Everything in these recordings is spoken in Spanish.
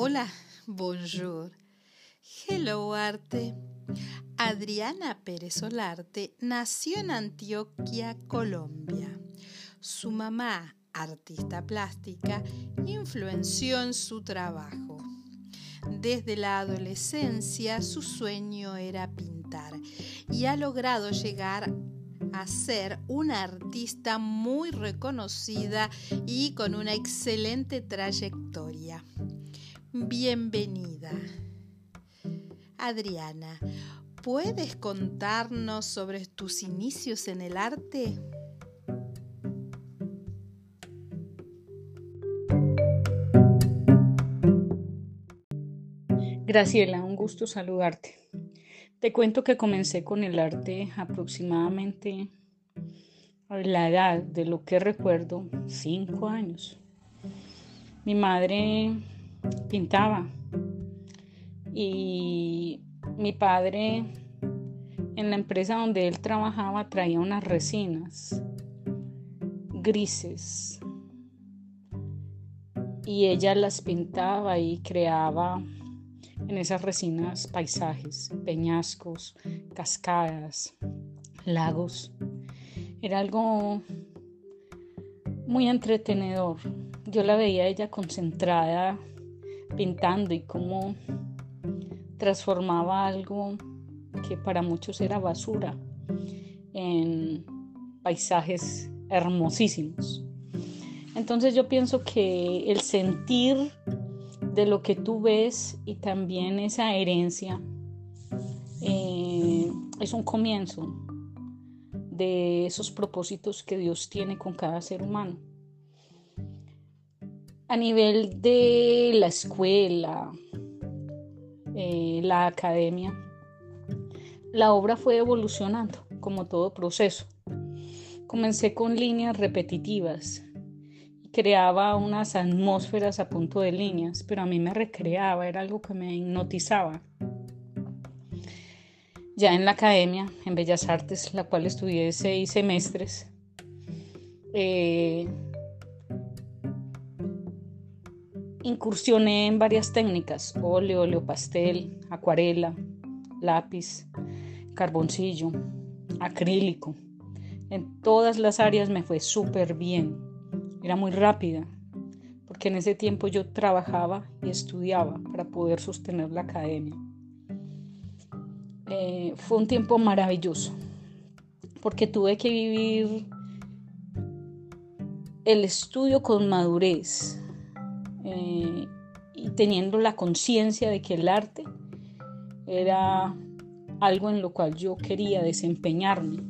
Hola, bonjour. Hello, arte. Adriana Pérez Solarte nació en Antioquia, Colombia. Su mamá, artista plástica, influenció en su trabajo. Desde la adolescencia su sueño era pintar y ha logrado llegar a ser una artista muy reconocida y con una excelente trayectoria. Bienvenida. Adriana, ¿puedes contarnos sobre tus inicios en el arte? Graciela, un gusto saludarte. Te cuento que comencé con el arte aproximadamente a la edad de lo que recuerdo, cinco años. Mi madre pintaba y mi padre en la empresa donde él trabajaba traía unas resinas grises y ella las pintaba y creaba en esas resinas paisajes, peñascos, cascadas, lagos. Era algo muy entretenedor. Yo la veía ella concentrada pintando y cómo transformaba algo que para muchos era basura en paisajes hermosísimos. Entonces yo pienso que el sentir de lo que tú ves y también esa herencia eh, es un comienzo de esos propósitos que Dios tiene con cada ser humano. A nivel de la escuela, eh, la academia, la obra fue evolucionando como todo proceso. Comencé con líneas repetitivas creaba unas atmósferas a punto de líneas, pero a mí me recreaba, era algo que me hipnotizaba. Ya en la academia, en Bellas Artes, la cual estudié seis semestres, eh, incursioné en varias técnicas, óleo, óleo pastel, acuarela, lápiz, carboncillo, acrílico. En todas las áreas me fue súper bien era muy rápida, porque en ese tiempo yo trabajaba y estudiaba para poder sostener la academia. Eh, fue un tiempo maravilloso, porque tuve que vivir el estudio con madurez eh, y teniendo la conciencia de que el arte era algo en lo cual yo quería desempeñarme.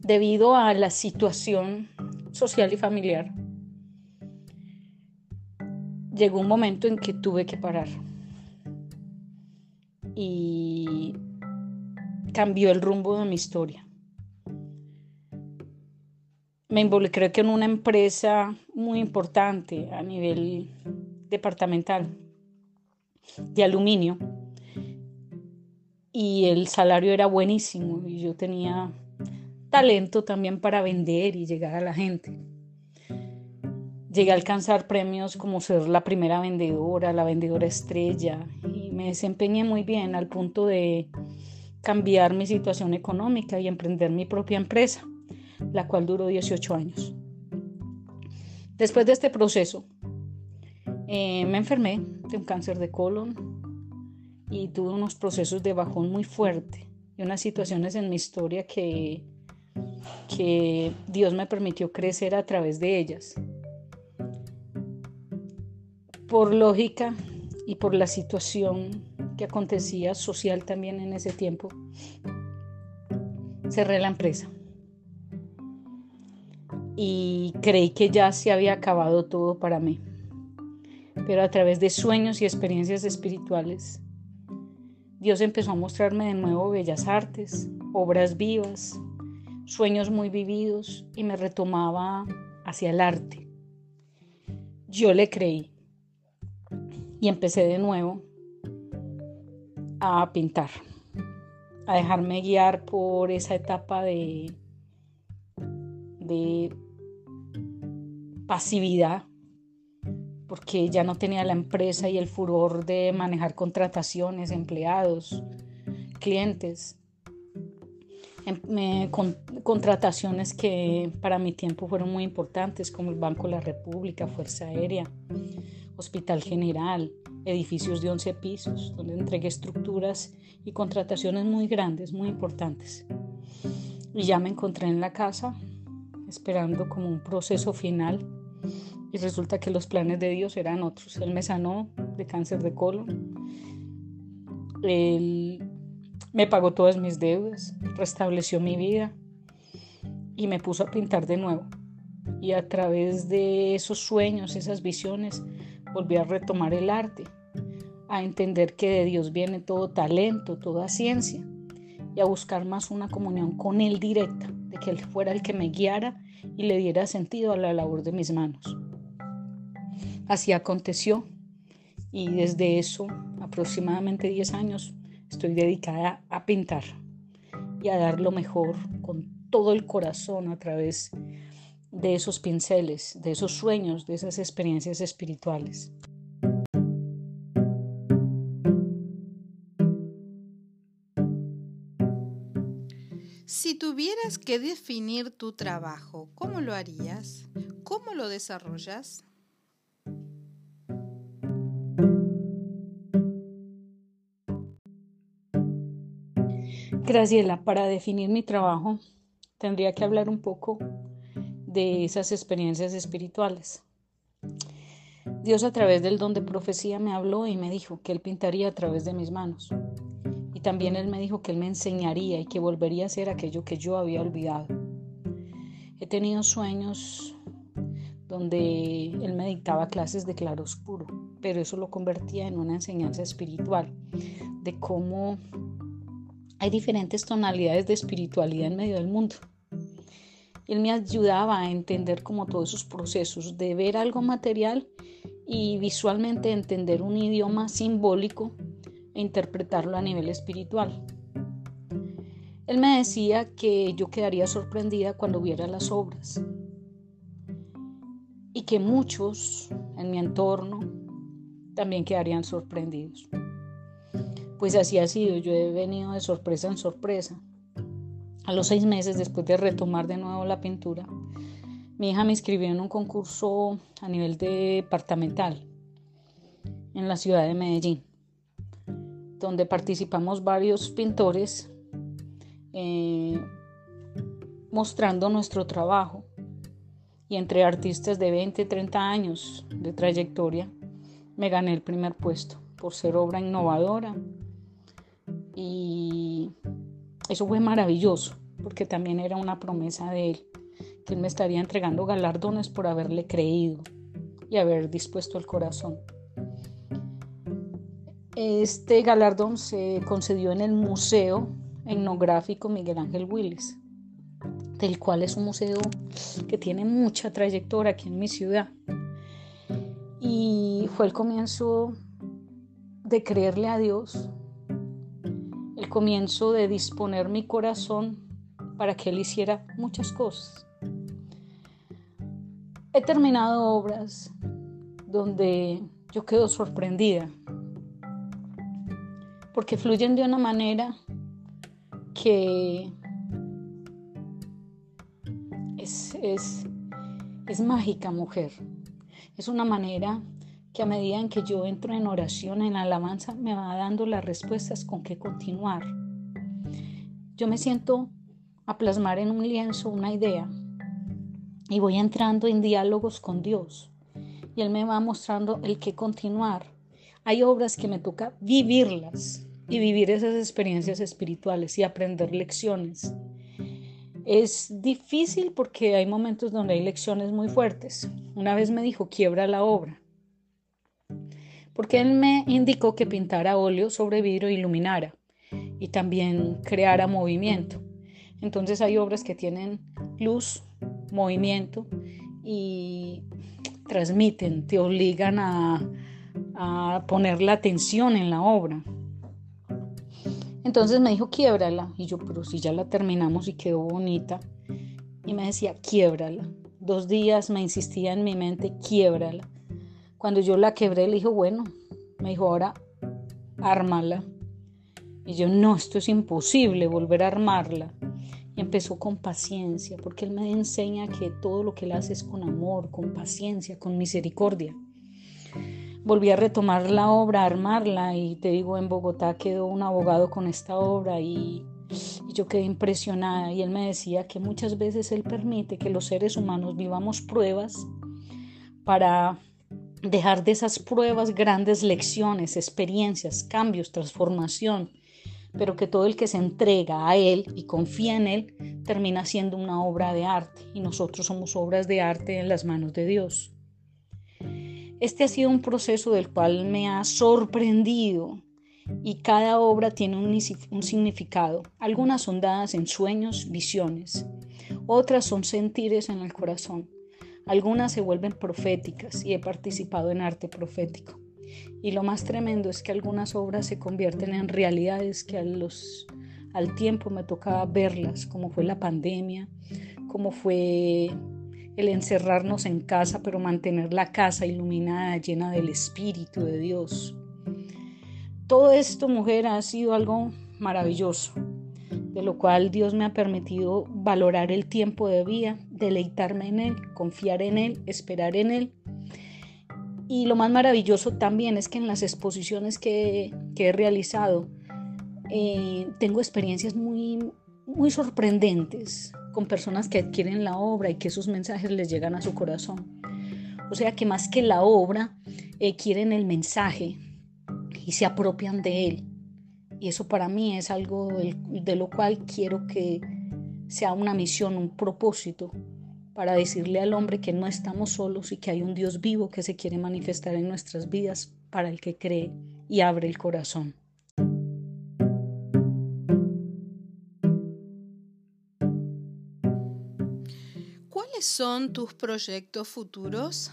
Debido a la situación social y familiar, llegó un momento en que tuve que parar. Y cambió el rumbo de mi historia. Me involucré en una empresa muy importante a nivel departamental de aluminio. Y el salario era buenísimo y yo tenía talento también para vender y llegar a la gente. Llegué a alcanzar premios como ser la primera vendedora, la vendedora estrella y me desempeñé muy bien al punto de cambiar mi situación económica y emprender mi propia empresa, la cual duró 18 años. Después de este proceso, eh, me enfermé de un cáncer de colon y tuve unos procesos de bajón muy fuerte y unas situaciones en mi historia que que Dios me permitió crecer a través de ellas. Por lógica y por la situación que acontecía social también en ese tiempo, cerré la empresa. Y creí que ya se había acabado todo para mí. Pero a través de sueños y experiencias espirituales, Dios empezó a mostrarme de nuevo bellas artes, obras vivas, sueños muy vividos y me retomaba hacia el arte. Yo le creí y empecé de nuevo a pintar, a dejarme guiar por esa etapa de, de pasividad, porque ya no tenía la empresa y el furor de manejar contrataciones, empleados, clientes. Em, con, contrataciones que para mi tiempo fueron muy importantes, como el Banco de la República, Fuerza Aérea, Hospital General, edificios de 11 pisos, donde entregué estructuras y contrataciones muy grandes, muy importantes. Y ya me encontré en la casa esperando como un proceso final y resulta que los planes de Dios eran otros. Él me sanó de cáncer de colon. Él me pagó todas mis deudas, restableció mi vida y me puso a pintar de nuevo. Y a través de esos sueños, esas visiones, volví a retomar el arte, a entender que de Dios viene todo talento, toda ciencia y a buscar más una comunión con Él directa, de que Él fuera el que me guiara y le diera sentido a la labor de mis manos. Así aconteció y desde eso, aproximadamente 10 años, estoy dedicada a pintar y a dar lo mejor con todo el corazón a través de esos pinceles, de esos sueños, de esas experiencias espirituales. Si tuvieras que definir tu trabajo, ¿cómo lo harías? ¿Cómo lo desarrollas? Graciela, para definir mi trabajo tendría que hablar un poco de esas experiencias espirituales. Dios a través del don de profecía me habló y me dijo que Él pintaría a través de mis manos. También Él me dijo que Él me enseñaría y que volvería a hacer aquello que yo había olvidado. He tenido sueños donde Él me dictaba clases de claroscuro, pero eso lo convertía en una enseñanza espiritual, de cómo hay diferentes tonalidades de espiritualidad en medio del mundo. Él me ayudaba a entender como todos esos procesos de ver algo material y visualmente entender un idioma simbólico e interpretarlo a nivel espiritual. Él me decía que yo quedaría sorprendida cuando viera las obras y que muchos en mi entorno también quedarían sorprendidos. Pues así ha sido, yo he venido de sorpresa en sorpresa. A los seis meses, después de retomar de nuevo la pintura, mi hija me inscribió en un concurso a nivel departamental en la ciudad de Medellín, donde participamos varios pintores eh, mostrando nuestro trabajo. Y entre artistas de 20 y 30 años de trayectoria, me gané el primer puesto por ser obra innovadora, y eso fue maravilloso, porque también era una promesa de él, que él me estaría entregando galardones por haberle creído y haber dispuesto el corazón. Este galardón se concedió en el Museo Etnográfico Miguel Ángel Willis, del cual es un museo que tiene mucha trayectoria aquí en mi ciudad. Y fue el comienzo de creerle a Dios comienzo de disponer mi corazón para que Él hiciera muchas cosas. He terminado obras donde yo quedo sorprendida, porque fluyen de una manera que es, es, es mágica, mujer. Es una manera que a medida en que yo entro en oración, en alabanza, me va dando las respuestas con qué continuar. Yo me siento a plasmar en un lienzo una idea y voy entrando en diálogos con Dios y Él me va mostrando el qué continuar. Hay obras que me toca vivirlas y vivir esas experiencias espirituales y aprender lecciones. Es difícil porque hay momentos donde hay lecciones muy fuertes. Una vez me dijo, quiebra la obra porque él me indicó que pintara óleo sobre vidrio e iluminara y también creara movimiento. Entonces hay obras que tienen luz, movimiento y transmiten, te obligan a, a poner la atención en la obra. Entonces me dijo, quiebrala. Y yo, pero si ya la terminamos y quedó bonita. Y me decía, quiebrala. Dos días me insistía en mi mente, quiebrala. Cuando yo la quebré, le dijo, bueno, me dijo, ahora ármala. Y yo, no, esto es imposible, volver a armarla. Y empezó con paciencia, porque Él me enseña que todo lo que Él hace es con amor, con paciencia, con misericordia. Volví a retomar la obra, a armarla, y te digo, en Bogotá quedó un abogado con esta obra y, yo quedé impresionada. Y Él me decía que muchas veces Él permite que los seres humanos vivamos pruebas para dejar de esas pruebas grandes lecciones, experiencias, cambios, transformación pero que todo el que se entrega a Él y confía en Él termina siendo una obra de arte y nosotros somos obras de arte en las manos de Dios. Este ha sido un proceso del cual me ha sorprendido y cada obra tiene un, un significado. Algunas son dadas en sueños, visiones, otras son sentires en el corazón, algunas se vuelven proféticas y he participado en arte profético. Y lo más tremendo es que algunas obras se convierten en realidades que a los, al tiempo me tocaba verlas, como fue la pandemia, como fue el encerrarnos en casa, pero mantener la casa iluminada, llena del Espíritu de Dios. Todo esto, mujer, ha sido algo maravilloso, de lo cual Dios me ha permitido valorar el tiempo de vida, deleitarme en Él, confiar en Él, esperar en Él y lo más maravilloso también es que en las exposiciones que, he realizado eh, tengo experiencias muy, muy sorprendentes con personas que adquieren la obra y que sus mensajes les llegan a su corazón. O sea que más que la obra, eh, quieren el mensaje y se apropian de él. Y eso para mí es algo de lo cual quiero que sea una misión, un propósito para decirle al hombre que no estamos solos y que hay un Dios vivo que se quiere manifestar en nuestras vidas para el que cree y abre el corazón. ¿Cuáles son tus proyectos futuros?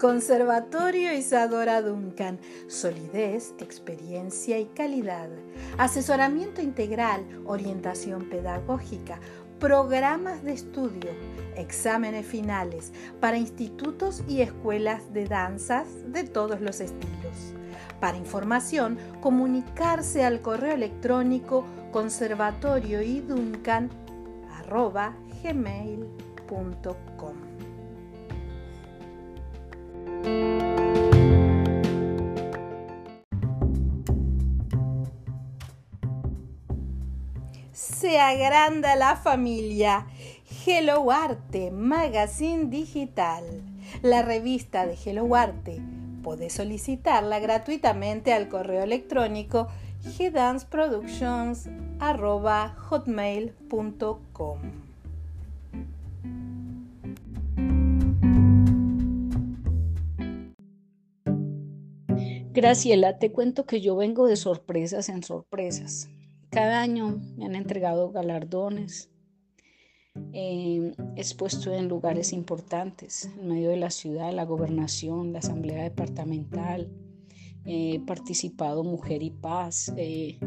Conservatorio Isadora Duncan. Solidez, experiencia y calidad. Asesoramiento integral, orientación pedagógica, programas de estudio, exámenes finales para institutos y escuelas de danzas de todos los estilos. Para información, comunicarse al correo electrónico conservatorioiduncan.gmail.com Se agranda la familia. Hello Arte, Magazine Digital. La revista de Hello Arte. Podés solicitarla gratuitamente al correo electrónico gdanceproductions.hotmail.com. Graciela, te cuento que yo vengo de sorpresas en sorpresas. Cada año me han entregado galardones, he expuesto en lugares importantes, en medio de la ciudad, la gobernación, la asamblea departamental, he participado Mujer y Paz. Eh,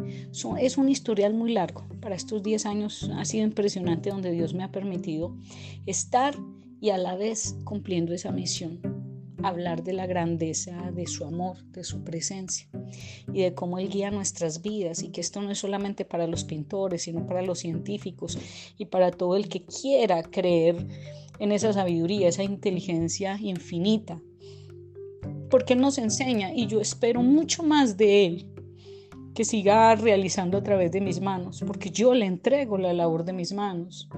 es un historial muy largo. Para estos 10 años ha sido impresionante donde Dios me ha permitido estar y a la vez cumpliendo esa misión hablar de la grandeza de su amor, de su presencia y de cómo Él guía nuestras vidas y que esto no es solamente para los pintores, sino para los científicos y para todo el que quiera creer en esa sabiduría, esa inteligencia infinita. Porque Él nos enseña y yo espero mucho más de Él que siga realizando a través de mis manos, porque yo le entrego la labor de mis manos.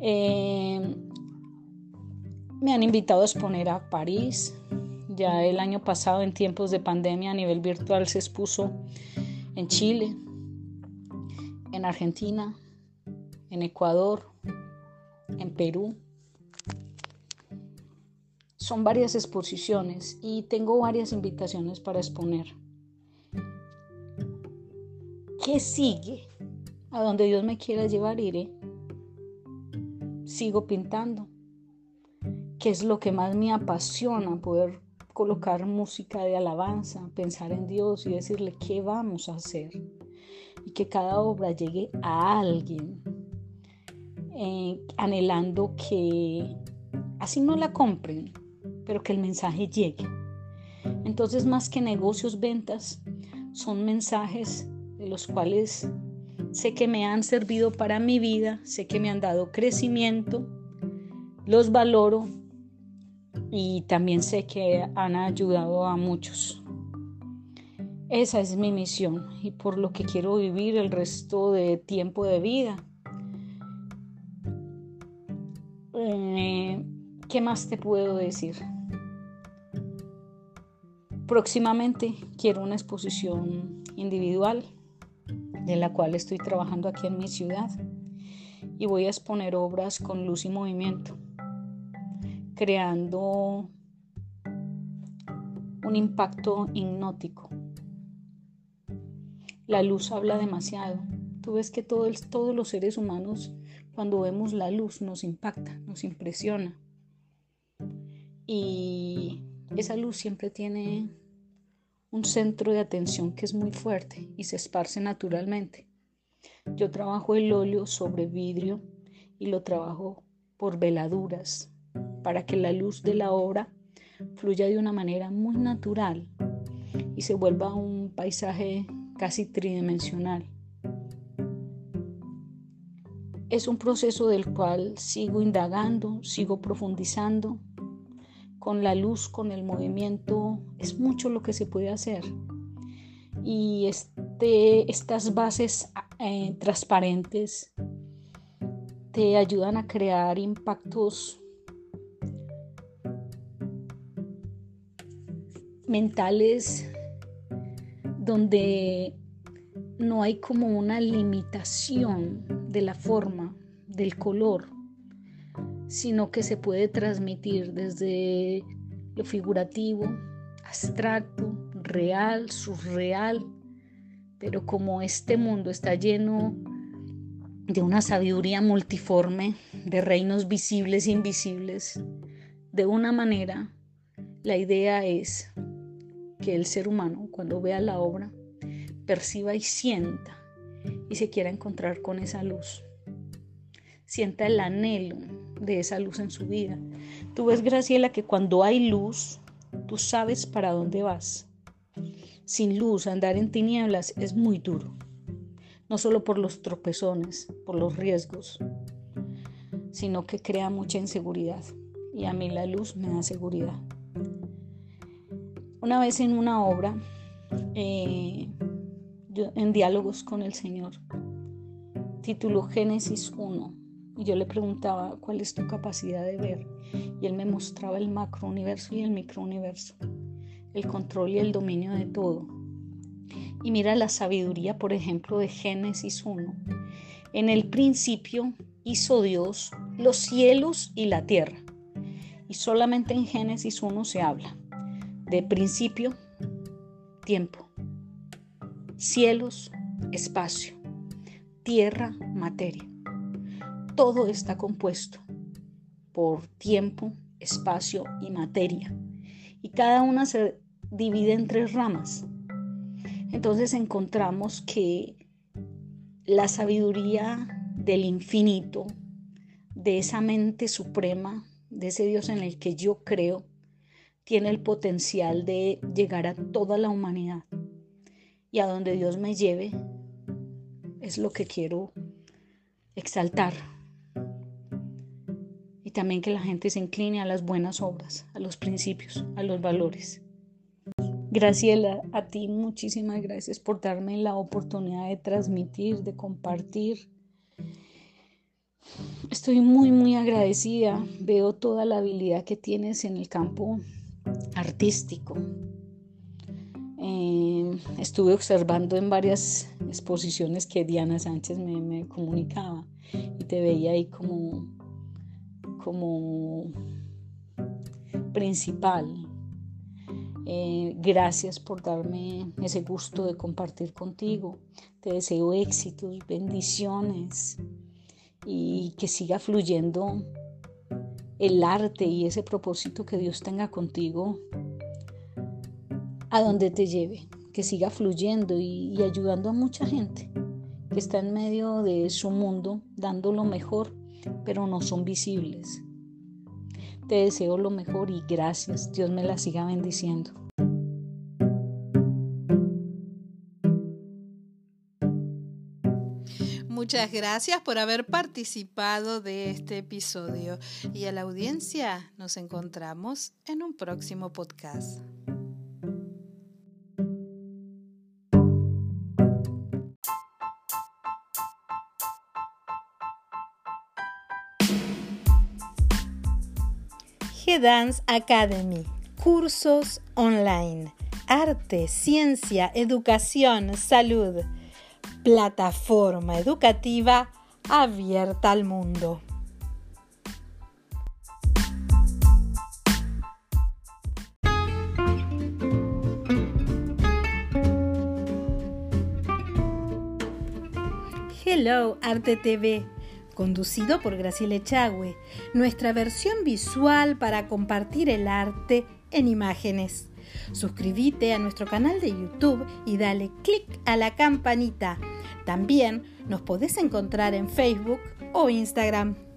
Eh, me han invitado a exponer a París. Ya el año pasado, en tiempos de pandemia a nivel virtual, se expuso en Chile, en Argentina, en Ecuador, en Perú. Son varias exposiciones y tengo varias invitaciones para exponer. ¿Qué sigue? A donde Dios me quiera llevar iré. Sigo pintando que es lo que más me apasiona, poder colocar música de alabanza, pensar en Dios y decirle qué vamos a hacer. y que cada obra llegue a alguien, eh, anhelando que así no la compren, pero que el mensaje llegue. Entonces, más que negocios, ventas, son mensajes de los cuales sé que me han servido para mi vida, sé que me han dado crecimiento, los valoro y también sé que han ayudado a muchos. Esa es mi misión y por lo que quiero vivir el resto de tiempo de vida. Eh, ¿Qué más te puedo decir? Próximamente quiero una exposición individual de la cual estoy trabajando aquí en mi ciudad y voy a exponer obras con luz y movimiento, creando un impacto hipnótico. La luz habla demasiado. Tú ves que todos los seres humanos, cuando vemos la luz, nos impacta, nos impresiona. Y esa luz siempre tiene un centro de atención que es muy fuerte y se esparce naturalmente. Yo trabajo el óleo sobre vidrio y lo trabajo por veladuras para que la luz de la obra fluya de una manera muy natural y se vuelva un paisaje casi tridimensional. Es un proceso del cual sigo indagando, sigo profundizando con la luz, con el movimiento, es mucho lo que se puede hacer. Y este, estas bases eh, transparentes te ayudan a crear impactos mentales donde no hay como una limitación de la forma, del color, sino que se puede transmitir desde lo figurativo, abstracto, real, surreal, pero como este mundo está lleno de una sabiduría multiforme, de reinos visibles e invisibles, de una manera, la idea es que el ser humano, cuando vea la obra, perciba y sienta y se quiera encontrar con esa luz. Sienta el anhelo de esa luz en su vida. Tú ves, Graciela, que cuando hay luz, tú sabes para dónde vas. Sin luz, andar en tinieblas es muy duro. No solo por los tropezones, por los riesgos, sino que crea mucha inseguridad. Y a mí la luz me da seguridad. Una vez en una obra, eh, en diálogos con el Señor, título Génesis 1, y yo le preguntaba, ¿cuál es tu capacidad de ver? Y él me mostraba el macrouniverso y el microuniverso, el control y el dominio de todo. Y mira la sabiduría, por ejemplo, de Génesis 1. En el principio hizo Dios los cielos y la tierra. Y solamente en Génesis 1 se habla de principio, tiempo, cielos, espacio, tierra, materia todo está compuesto por tiempo, espacio y materia. Y cada una se divide en tres ramas. Entonces encontramos que la sabiduría del infinito, de esa mente suprema, de ese Dios en el que yo creo, tiene el potencial de llegar a toda la humanidad. Y a donde Dios me lleve es lo que quiero exaltar y también que la gente se incline a las buenas obras, a los principios, a los valores. Graciela, a ti muchísimas gracias por darme la oportunidad de transmitir, de compartir. Estoy muy, muy agradecida. Veo toda la habilidad que tienes en el campo artístico. Eh, estuve observando en varias exposiciones que Diana Sánchez me, comunicaba y te veía ahí como como principal. Eh, gracias por darme ese gusto de compartir contigo. Te deseo éxitos, bendiciones y que siga fluyendo el arte y ese propósito que Dios tenga contigo a donde te lleve, que siga fluyendo y ayudando a mucha gente. que está en medio de su mundo dando lo mejor, pero no son visibles. Te deseo lo mejor y gracias. Dios me la siga bendiciendo. Muchas gracias por haber participado de este episodio. Y a la audiencia nos encontramos en un próximo podcast. G-Dance Academy, cursos online, arte, ciencia, educación, salud plataforma educativa abierta al mundo. Hello Arte TV, conducido por Graciela Echagüe, nuestra versión visual para compartir el arte en imágenes. Suscríbete a nuestro canal de YouTube y dale click a la campanita también nos podés encontrar en Facebook o Instagram.